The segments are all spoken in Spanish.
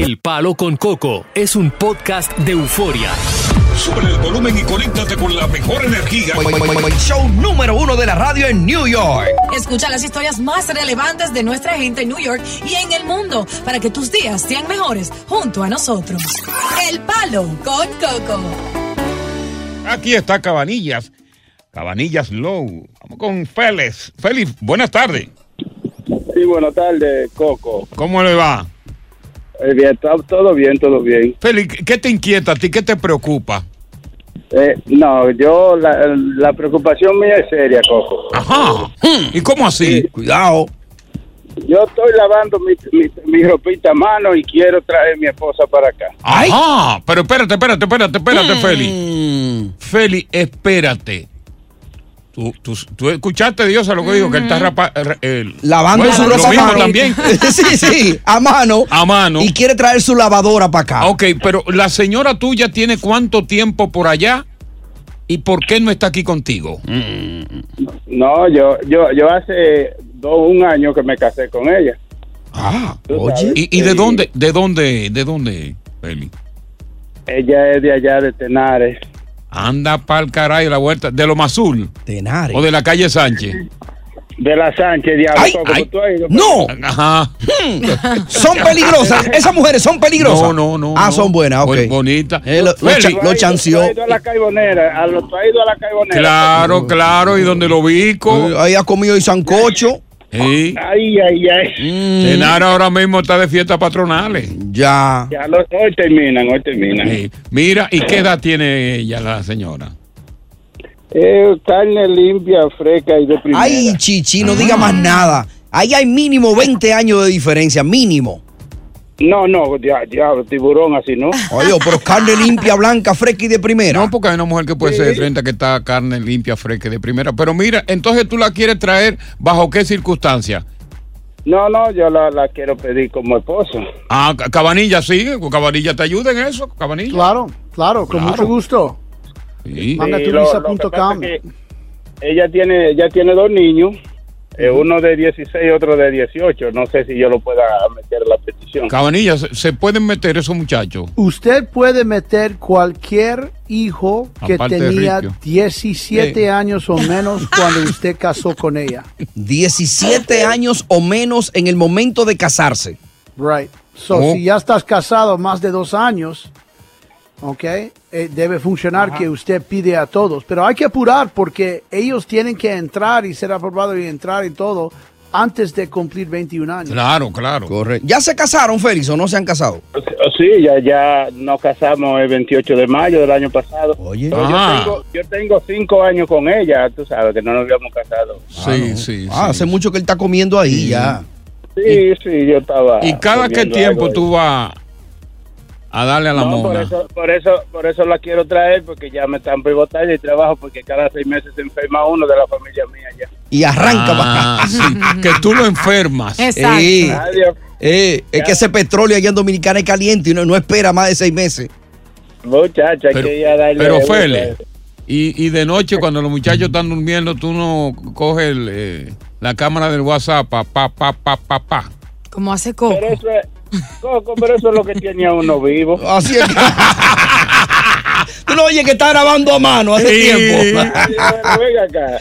El Palo con Coco es un podcast de euforia. Sube el volumen y conéctate con la mejor energía. Show número uno de la radio en New York. Escucha las historias más relevantes de nuestra gente en New York y en el mundo para que tus días sean mejores junto a nosotros. El Palo con Coco. Aquí está Cabanillas. Cabanillas Low. Vamos con Félix. Félix, buenas tardes. Sí, buenas tardes, Coco. ¿Cómo le va? Eh, bien, está todo bien, todo bien. Félix, ¿qué te inquieta a ti? ¿Qué te preocupa? Eh, no, yo, la, la preocupación mía es seria, Coco. Ajá. ¿Y cómo así? Cuidado. Yo estoy lavando mi, mi, mi ropita a mano y quiero traer a mi esposa para acá. Ajá. Pero espérate, espérate, espérate, espérate, Félix. Félix, espérate. Tú, tú, tú escuchaste, Dios, a lo que dijo, que él está rapa, eh, Lavando bueno, su lo ropa a mano. también. sí, sí, a mano. A mano. Y quiere traer su lavadora para acá. Ok, pero la señora tuya tiene cuánto tiempo por allá y por qué no está aquí contigo. No, yo, yo, yo hace dos, un año que me casé con ella. Ah, sabes. ¿Y, y de dónde, de dónde, de dónde, Félix? Ella es de allá de Tenares. Anda pa'l caray la vuelta, de lo Mazul Tenares. o de la calle Sánchez. De la Sánchez, diablo. Ay, Coco, ay. tú has ido para No, Ajá. son peligrosas. Esas mujeres son peligrosas. No, no, no. Ah, no. son buenas, ok. Bon- Bonita. Eh, lo- lo Félix, cha- allá? lo Tú has ido- chanceó. tú has ido a la caibonera, a lo, tú has ido a la caibonera. Claro, claro, y donde lo ubico. Eh, Ahí ha comido y sancocho. Sí. Ay, ay, ay. Mm, Tenar ahora mismo está de fiestas patronales. ya. Ya lo- hoy terminan, hoy terminan. Sí. Mira, ¿y qué edad tiene ella, la señora? Eh, carne limpia, fresca y de primera. Ay, chichi, no diga más nada. Ahí hay mínimo 20 años de diferencia, mínimo. No, no, ya, diablo, tiburón así, ¿no? Oye, pero carne limpia, blanca, fresca y de primera. No, porque hay una mujer que puede ser de 30 que está carne limpia, fresca y de primera. Pero mira, entonces tú la quieres traer bajo qué circunstancia? No, no, yo la, la quiero pedir como esposa. Ah, Ca- Cabanilla, sí, Cabanilla te ayuda en eso, Cabanilla. Claro, claro, con Claro. mucho gusto. Sí. Manda Sí, tu lo- lo que punto pasa com. es que Ella tiene, ella tiene dos niños, eh, uno de 16 y otro de 18. No sé si yo lo pueda meter la petición. Cabanilla, ¿se, pueden meter esos muchachos? Usted puede meter cualquier hijo que Aparte tenía Ripio. 17 Sí. años o menos cuando usted casó con ella. 17 años o menos en el momento de casarse. Right. So, Oh. si ya estás casado más de dos años, ok, eh, debe funcionar que usted pide a todos. Pero hay que apurar porque ellos tienen que entrar y ser aprobados y entrar y todo antes de cumplir 21 años. Claro, claro. Correcto. ¿Ya se casaron, Félix, o no se han casado? Sí, ya, ya nos casamos el 28 de mayo del año pasado. Oye. Yo, Ah. tengo, yo tengo cinco años con ella, tú sabes, que no nos habíamos casado. Sí, sí, Ah, sí. hace mucho que él está comiendo ahí ya. Sí, sí, yo estaba. ¿Y cada qué tiempo tú vas a darle a la No, por eso, por eso, por eso la quiero traer porque ya me están pivotando y trabajo porque cada seis meses se enferma uno de la familia mía ya. y arranca para Ah, sí, que tú lo enfermas. Exacto. Eh, es que ese petróleo allá en Dominicana es caliente y no, no espera más de seis meses. Muchacha, hay Pero, que ir a darle. pero Fele, y, y de noche cuando los muchachos están durmiendo, tú no coges el, eh, la cámara del WhatsApp, pa, pa, pa, pa, pa, pa. Como hace Coco. Pero eso es, Coco, pero eso es lo que tiene a uno vivo. Así es. Tú no oyes que está grabando a mano hace Sí. tiempo. Acá.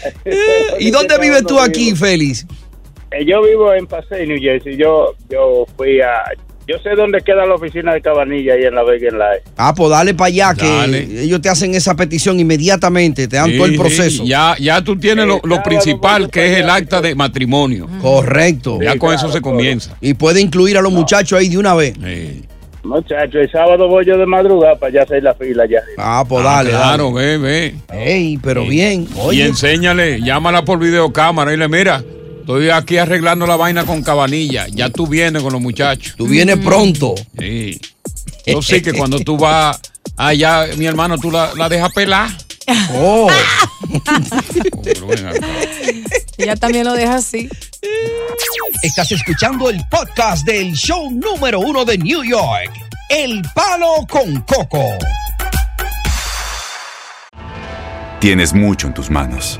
¿Y dónde vives tú aquí, Félix? Eh, Yo vivo en Paseo, New Jersey. Yo, yo fui a. Yo sé dónde queda la oficina de Cabanilla ahí en la Vega Live. Ah, pues dale para allá, que ellos te hacen esa petición inmediatamente, te dan Sí, todo el sí, proceso. ya, ya tú tienes lo, principal, que es el allá. acta de matrimonio. Correcto. Ya con claro, eso se todo. comienza. Y puede incluir a los muchachos ahí de una vez. Sí. Muchacho, el sábado voy yo de madrugada para ya hacer la fila ya. Ah, pues Ah, dale, claro, dale. ve, ve. Ey, pero Sí. bien. Y Oye, enséñale, llámala por videocámara y le mira, estoy aquí arreglando la vaina con cabanilla. Ya tú vienes con los muchachos. tú vienes pronto. Sí. Yo sí que cuando tú vas allá, mi hermano, tú la, la dejas pelar. Oh. Ella también lo deja así. estás escuchando el podcast del show número uno de New York, El Palo con Coco. Tienes mucho en tus manos.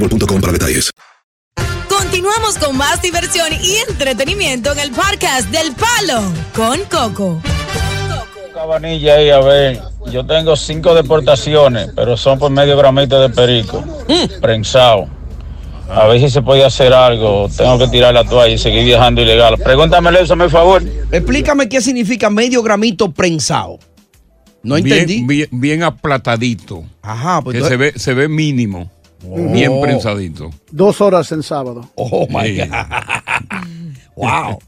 boostmobile.com para detalles. Continuamos con más diversión y entretenimiento en el podcast del Palo con Coco. Cabanilla ahí, a ver. Yo tengo cinco deportaciones, pero son por medio gramito de perico. Prensado. A ver si se puede hacer algo. Tengo que tirar la toalla y seguir viajando ilegal. Pregúntamele eso, por favor. Explícame qué significa medio gramito prensado. No entendí. Bien, bien, bien aplatadito. Ajá, pues que tú- se ve, se ve mínimo. Bien Oh. prensadito. Dos horas en sábado. Oh my. God. Wow.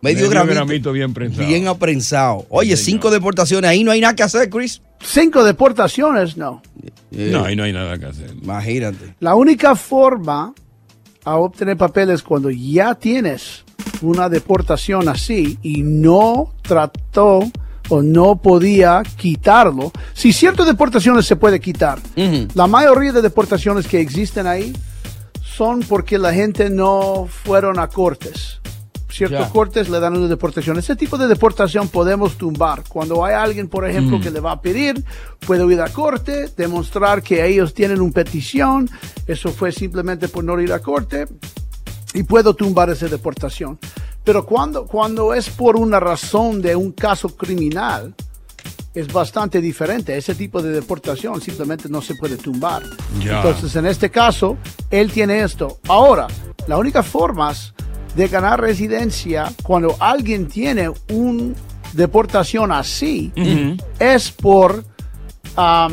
Medio, Medio gramito, gramito bien prensado. Bien aprensado. Oye, cinco deportaciones. Ahí no hay nada que hacer, Chris. Cinco deportaciones, no. Eh, No, ahí no hay nada que hacer. Imagínate. La única forma a obtener papeles cuando ya tienes una deportación así y no trató o no podía quitarlo. Si ciertas deportaciones se puede quitar, la mayoría de deportaciones que existen ahí son porque la gente no fueron a cortes. Ciertos Ya. cortes le dan una deportación. Ese tipo de deportación podemos tumbar. Cuando hay alguien, por ejemplo, Mm. que le va a pedir, puede ir a corte, demostrar que ellos tienen una petición. Eso fue simplemente por no ir a corte y puedo tumbar esa deportación. Pero cuando, cuando es por una razón de un caso criminal, es bastante diferente. Ese tipo de deportación simplemente no se puede tumbar. Entonces, en este caso, él tiene esto. Ahora, la única forma de ganar residencia cuando alguien tiene una deportación así es por, um,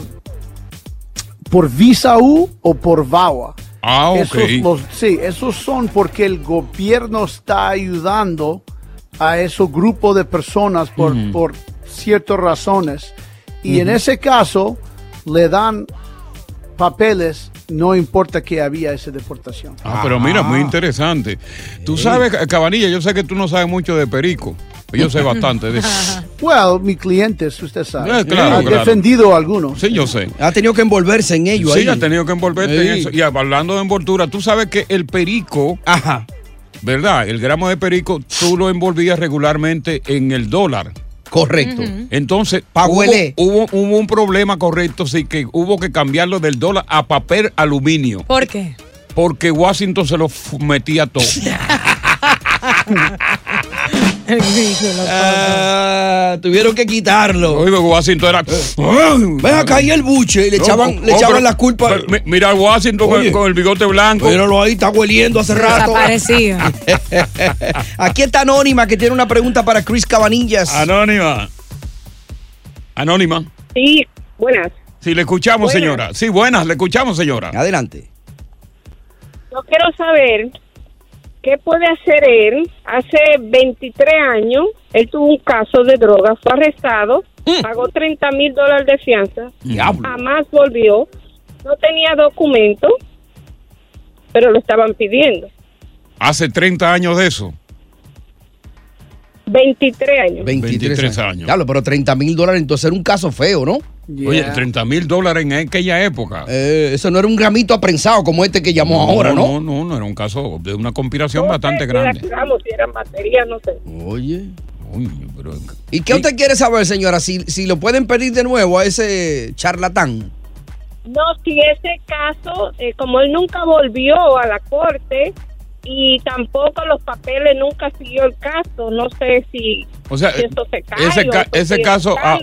por visa U o por VAWA. Ah, ok. Esos, los- sí, esos son porque el gobierno está ayudando a esos grupos de personas por, por ciertas razones. Y en ese caso le dan papeles no importa que había esa deportación. Ah, pero mira, muy interesante. Tú sabes, Cabanilla, yo sé que tú no sabes mucho de perico. Yo sé bastante de Well, mis clientes, usted sabe. Eh, claro, ha claro. defendido a algunos. Sí, yo sé. Ha tenido que envolverse en ello Sí, ahí. ha tenido que envolverte en eso. Y hablando de envoltura, tú sabes que el perico, Ajá. ¿verdad? El gramo de perico, tú lo envolvías regularmente en el dólar. Correcto. Entonces, hubo, huele. hubo, hubo un problema correcto, sí, que hubo que cambiarlo del dólar a papel aluminio. ¿Por qué? Porque Washington se lo metía todo. Ah, tuvieron que quitarlo. Oye, Washington era. Ven acá ahí el buche y le No, echaban, no, le echaban pero- la culpa. pero mi- Mira a Washington con- Oye. con el bigote blanco. Míralo ahí, está hueliendo hace rato. Desaparecido. Aquí está Anónima que tiene una pregunta para Chris Cabanillas. Anónima. Anónima. Sí, buenas. Sí, le escuchamos, Buenas. señora. Sí, buenas, le escuchamos, señora. Adelante. Yo quiero saber qué puede hacer él. Hace 23 años, él tuvo un caso de droga, fue arrestado, pagó 30 mil dólares de fianza, Diablo. jamás volvió, no tenía documento, pero lo estaban pidiendo. Hace 30 años de eso. 23 años. 23, 23 años. Diablo, pero 30 mil dólares entonces era un caso feo, ¿no? Oye, 30 mil dólares en aquella época. Eh, eso no era un gramito aprensado como este que llamó ahora, ¿no? No, no, no, era un caso de una conspiración bastante grande. Si eran baterías, no sé. Oye. Uy, pero- ¿Y qué usted quiere saber, señora? Si, si lo pueden pedir de nuevo a ese charlatán. No, si ese caso, eh, como él nunca volvió a la corte y tampoco los papeles nunca siguió el caso, no sé si, O sea, si esto se cae ese, ca- caso ah,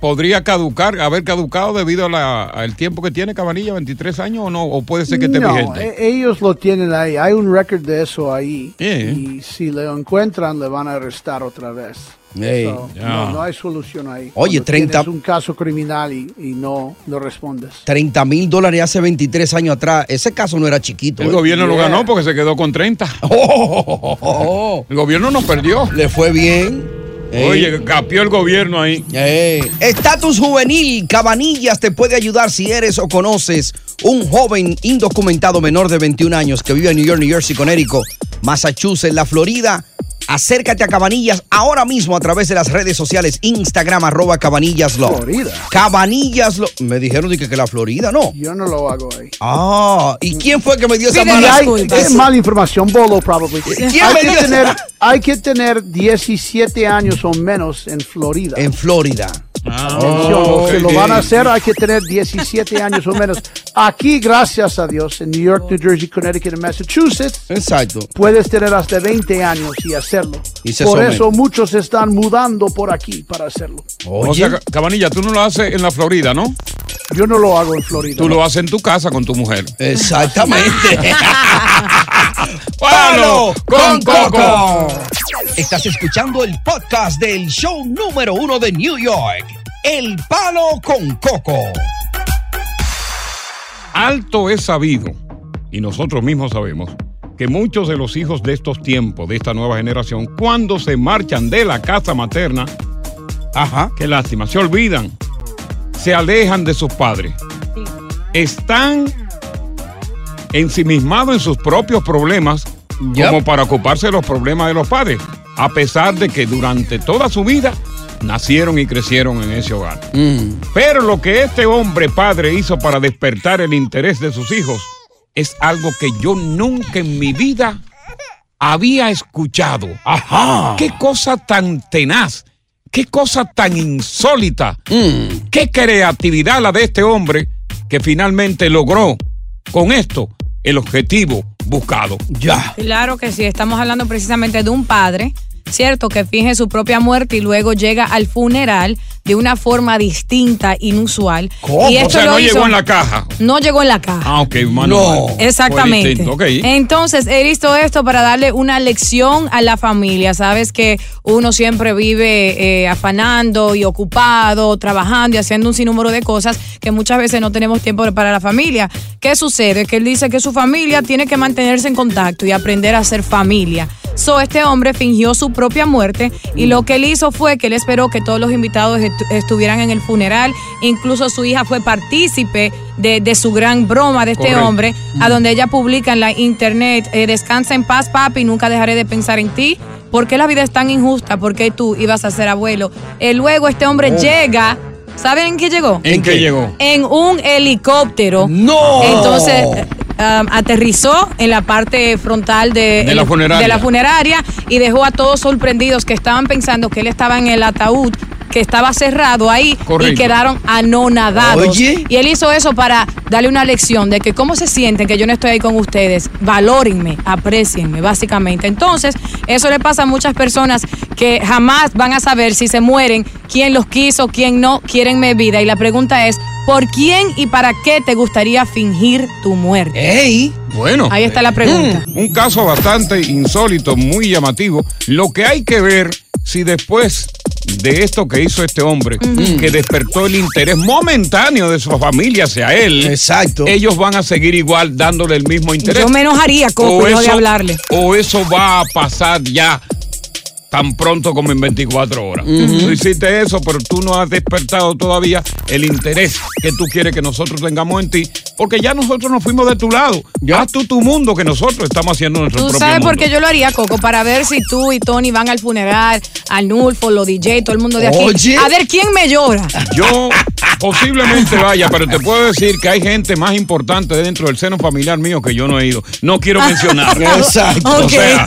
podría caducar, haber caducado debido a la- al tiempo que tiene Cabanilla, 23 años o no, o puede ser que esté no, vigente. e- ellos lo tienen ahí. Hay un récord de eso ahí. Yeah. Y si lo encuentran, le van a arrestar otra vez. Ey. So, Ya. no, no hay solución ahí. Oye, Cuando 30 tienes un caso criminal y, y no, no respondes. 30 mil dólares hace 23 años atrás. Ese caso no era chiquito. El ¿eh? gobierno lo ganó porque se quedó con 30. Oh, El gobierno nos perdió. le fue bien. Ey. Oye, capió el gobierno ahí. Estatus juvenil, Cabanillas te puede ayudar si eres o conoces un joven indocumentado menor de 21 años que vive en New York, New Jersey, Connecticut, Massachusetts, la Florida. Acércate a Cabanillas ahora mismo a través de las redes sociales Instagram arroba Cabanillas Law. Florida. Cabanillas Law. Me dijeron que, que la Florida, no. Yo no lo hago ahí. Ah, ¿y quién fue que me dio esa mala? es información, bolo, probably. ¿Quién Hay me que, dio esa- tener, hay que tener 17 años o menos en Florida. En Florida. Atención, Oh, si lo van a hacer, hay que tener 17 años o menos. Aquí, gracias a Dios, en New York, New Jersey, Connecticut y Massachusetts, Exacto. puedes tener hasta 20 años y hacerlo. Y por eso muchos están mudando por aquí para hacerlo. O sea, Cabanilla, tú no lo haces en la Florida, ¿no? Yo no lo hago en Florida. Tú lo haces en tu casa con tu mujer. Exactamente. ¡Palo con Coco! Estás escuchando el podcast del show número uno de New York, El Palo con Coco. Alto es sabido, y nosotros mismos sabemos, que muchos de los hijos de estos tiempos, de esta nueva generación, cuando se marchan de la casa materna, Ajá. qué lástima, se olvidan, se alejan de sus padres. Están ensimismados en sus propios problemas Yep. como para ocuparse de los problemas de los padres, a pesar de que durante toda su vida nacieron y crecieron en ese hogar. Mm. Pero lo que este hombre padre hizo para despertar el interés de sus hijos es algo que yo nunca en mi vida había escuchado. Ajá. Qué cosa tan tenaz, qué cosa tan insólita, Mm. qué creatividad la de este hombre que finalmente logró con esto el objetivo buscado. Ya. Claro que sí, estamos hablando precisamente de un padre, ¿cierto? Que finge su propia muerte y luego llega al funeral de una forma distinta, inusual. ¿Cómo? Y O sea, lo no hizo- llegó en la caja. No llegó en la caja. Ah, ok, mano. No. Exactamente. Entonces, él hizo esto para darle una lección a la familia. Sabes que uno siempre vive eh, afanando y ocupado, trabajando y haciendo un sinnúmero de cosas que muchas veces no tenemos tiempo para la familia. ¿Qué sucede? Que él dice que su familia tiene que mantenerse en contacto y aprender a ser familia. So, este hombre fingió su propia muerte y lo que él hizo fue que él esperó que todos los invitados estu- estuvieran en el funeral. Incluso su hija fue partícipe de, de su gran broma de este Correcto. hombre, a donde ella publica en la internet, eh, descansa en paz, papi, nunca dejaré de pensar en ti. ¿Por qué la vida es tan injusta? ¿Por qué tú ibas a ser abuelo? Eh, luego este hombre Oh. llega, ¿saben en qué llegó? ¿En qué llegó? En un helicóptero. ¡No! Entonces um, aterrizó en la parte frontal de, De la funeraria. de la funeraria y dejó a todos sorprendidos que estaban pensando que él estaba en el ataúd que estaba cerrado ahí y quedaron anonadados. Oye. Y él hizo eso para darle una lección de que cómo se sienten que yo no estoy ahí con ustedes. Valórenme, aprecienme, básicamente. Entonces, eso le pasa a muchas personas que jamás van a saber si se mueren, quién los quiso, quién no, quieren mi vida. Y la pregunta es, ¿por quién y para qué te gustaría fingir tu muerte? ¡Ey! Bueno. Ahí está la pregunta. Mm, Un caso bastante insólito, muy llamativo. Lo que hay que ver si después de esto que hizo este hombre, que despertó el interés momentáneo de su familia hacia él, Exacto. ellos van a seguir igual dándole el mismo interés. Yo me enojaría, Coco, de hablarle. O eso va a pasar ya tan pronto como en 24 horas. Ujú. Tú hiciste eso, pero tú no has despertado todavía el interés que tú quieres que nosotros tengamos en ti, porque ya nosotros nos fuimos de tu lado. Haz tú tu mundo que nosotros estamos haciendo nuestro Tú propio sabes mundo. por qué yo lo haría, Coco, para ver si tú y Tony van al funeral, al Nulfo, los DJ, todo el mundo de aquí. Oye. A ver quién me llora. Yo posiblemente vaya, pero te puedo decir que hay gente más importante dentro del seno familiar mío que yo no he ido. No quiero mencionar. Exacto. O sea,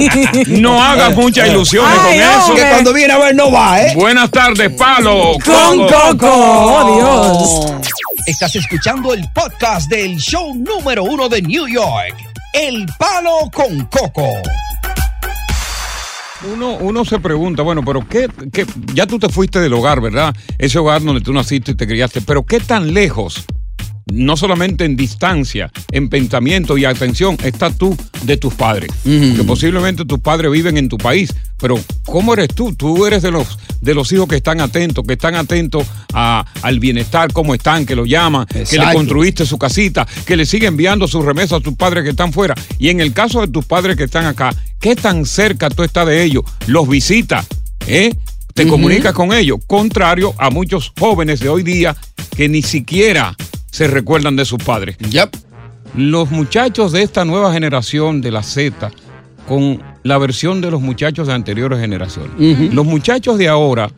no hagas muchas ilusiones Ay, con eso. Que cuando viene a ver no va, ¿eh? Buenas tardes, Palo. Con Coco. Oh, Dios. Estás escuchando el podcast del show número uno de New York, El Palo con Coco. Uno, uno se pregunta, bueno, pero qué, qué- ya tú te fuiste del hogar, ¿verdad? Ese hogar donde tú naciste y te criaste, pero qué tan lejos, no solamente en distancia, en pensamiento y atención, estás tú de tus padres. Que posiblemente tus padres viven en tu país, pero ¿cómo eres tú? Tú eres de los, de los hijos que están atentos, que están atentos a- al bienestar, cómo están, que lo llaman, que le construiste su casita, que le sigue enviando sus remesas a tus padres que están fuera. Y en el caso de tus padres que están acá, ¿qué tan cerca tú estás de ellos? ¿Los visitas? ¿Eh? ¿Te comunicas con ellos? Contrario a muchos jóvenes de hoy día que ni siquiera se recuerdan de sus padres. Los muchachos de esta nueva generación de la Z, con la versión de los muchachos de anteriores generaciones. Los muchachos de ahora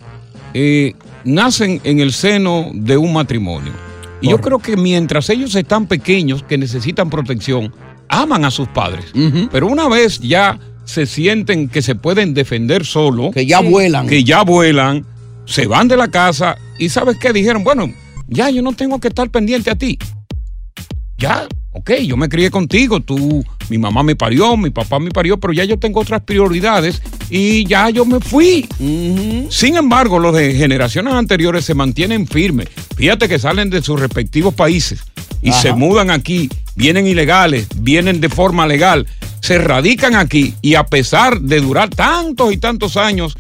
eh, nacen en el seno de un matrimonio. Y yo creo que mientras ellos están pequeños, que necesitan protección, aman a sus padres. Pero una vez ya se sienten que se pueden defender solo, Que ya Sí. vuelan. que ya vuelan, se van de la casa y ¿sabes qué? Dijeron, bueno, ya yo no tengo que estar pendiente a ti. Ya, ok, yo me crié contigo, tú, mi mamá me parió, mi papá me parió, pero ya yo tengo otras prioridades y ya yo me fui. Sin embargo, los de generaciones anteriores se mantienen firmes. Fíjate que salen de sus respectivos países y Ajá. se mudan aquí, vienen ilegales, vienen de forma legal, se radican aquí y a pesar de durar tantos y tantos años,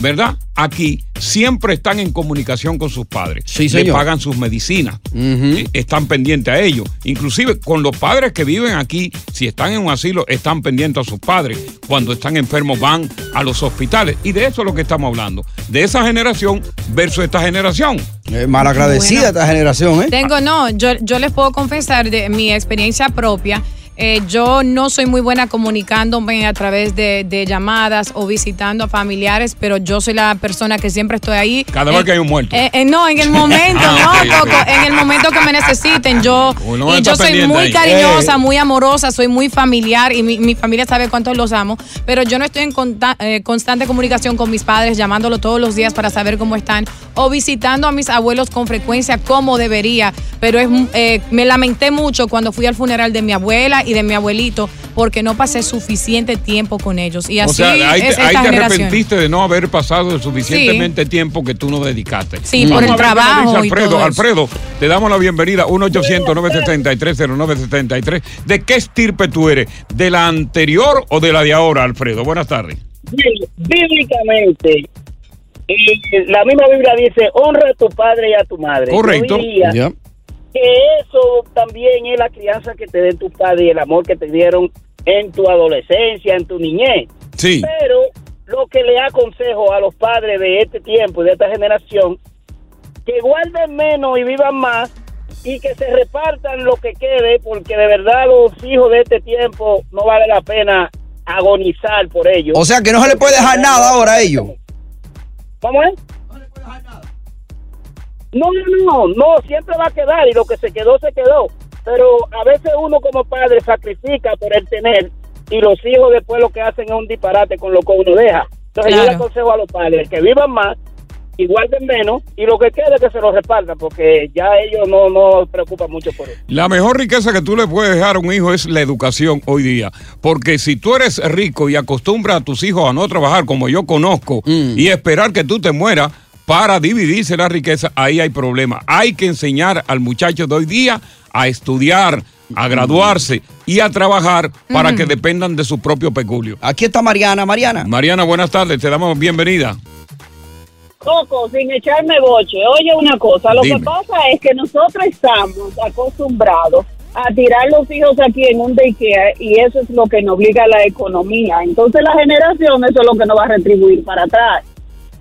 ¿verdad? Aquí siempre están en comunicación con sus padres. Le señor. pagan sus medicinas. Eh, Están pendientes a ellos. Inclusive con los padres que viven aquí, si están en un asilo, están pendientes a sus padres. Cuando están enfermos van a los hospitales. Y de eso es lo que estamos hablando. De esa generación versus esta generación. Eh, malagradecida Bueno. esta generación, ¿eh? Tengo, no, yo, yo les puedo confesar de mi experiencia propia. Eh, yo no soy muy buena comunicándome a través de, de llamadas o visitando a familiares, pero yo soy la persona que siempre estoy ahí. Cada Eh, vez que hay un muerto. eh, eh, no, en el momento, Ah, no, ok, Coco, ok. en el momento que me necesiten. Yo, Uno y yo soy muy ahí. cariñosa, Eh. muy amorosa, soy muy familiar y mi, mi familia sabe cuánto los amo, pero yo no estoy en conta- eh, constante comunicación con mis padres, llamándolo todos los días para saber cómo están o visitando a mis abuelos con frecuencia como debería. Pero es, eh, me lamenté mucho cuando fui al funeral de mi abuela y de mi abuelito porque no pasé suficiente tiempo con ellos. Y así o sea, ahí, es te, ahí esta te generación. arrepentiste de no haber pasado el suficientemente tiempo que tú no dedicaste. Sí, por el trabajo dice y Alfredo, todo eso. Alfredo, te damos la bienvenida. 1-800-973-0973. ¿De qué estirpe tú eres? ¿De la anterior o de la de ahora, Alfredo? Buenas tardes. Bí- Bíblicamente, eh, la misma Biblia dice, honra a tu padre y a tu madre. Correcto. Yo diría Ya. Que eso también es la crianza que te den tus padres y el amor que te dieron en tu adolescencia, en tu niñez. Sí. Pero lo que le aconsejo a los padres de este tiempo y de esta generación, que guarden menos y vivan más, y que se repartan lo que quede, porque de verdad los hijos de este tiempo no vale la pena agonizar por ellos. O sea que no se le puede dejar nada ahora a ellos. ¿Cómo es? No, no, no, no, siempre va a quedar y lo que se quedó, se quedó. Pero a veces uno como padre sacrifica por el tener y los hijos después lo que hacen es un disparate con lo que uno deja. Entonces yo le aconsejo a los padres que vivan más y guarden menos y lo que quede que se lo repartan porque ya ellos no, no preocupan mucho por eso. La mejor riqueza que tú le puedes dejar a un hijo es la educación hoy día. Porque si tú eres rico y acostumbras a tus hijos a no trabajar como yo conozco y esperar que tú te mueras para dividirse la riqueza, ahí hay problema. Hay que enseñar al muchacho de hoy día a estudiar, a graduarse y a trabajar para que dependan de su propio peculio. Aquí está Mariana. Mariana. Mariana, buenas tardes, te damos bienvenida. Coco, sin echarme boche, oye una cosa, lo Dime. que pasa es que nosotros estamos acostumbrados a tirar los hijos aquí en un daycare y eso es lo que nos obliga a la economía. Entonces la generación eso es lo que nos va a retribuir para atrás.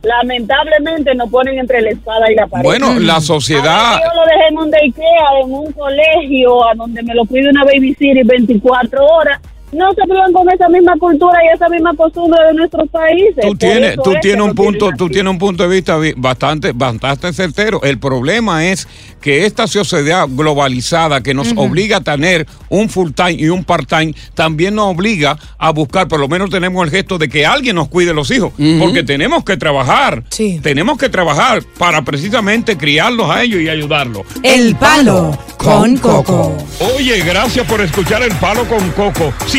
Lamentablemente nos ponen entre la espada y la pared. Bueno, la sociedad- Ahora, Yo lo dejé en un daycare, en un colegio, a donde me lo cuide una babysitter 24 horas. No se crían con esa misma cultura y esa misma costumbre de nuestros países. Tú tienes, tú tienes un punto, tú tienes un punto de vista bastante, bastante certero. El problema es que esta sociedad globalizada que nos obliga a tener un full time y un part time, también nos obliga a buscar, por lo menos tenemos el gesto de que alguien nos cuide los hijos, porque tenemos que trabajar, tenemos que trabajar para precisamente criarlos a ellos y ayudarlos. El Palo con Coco. Oye, gracias por escuchar El Palo con Coco. Si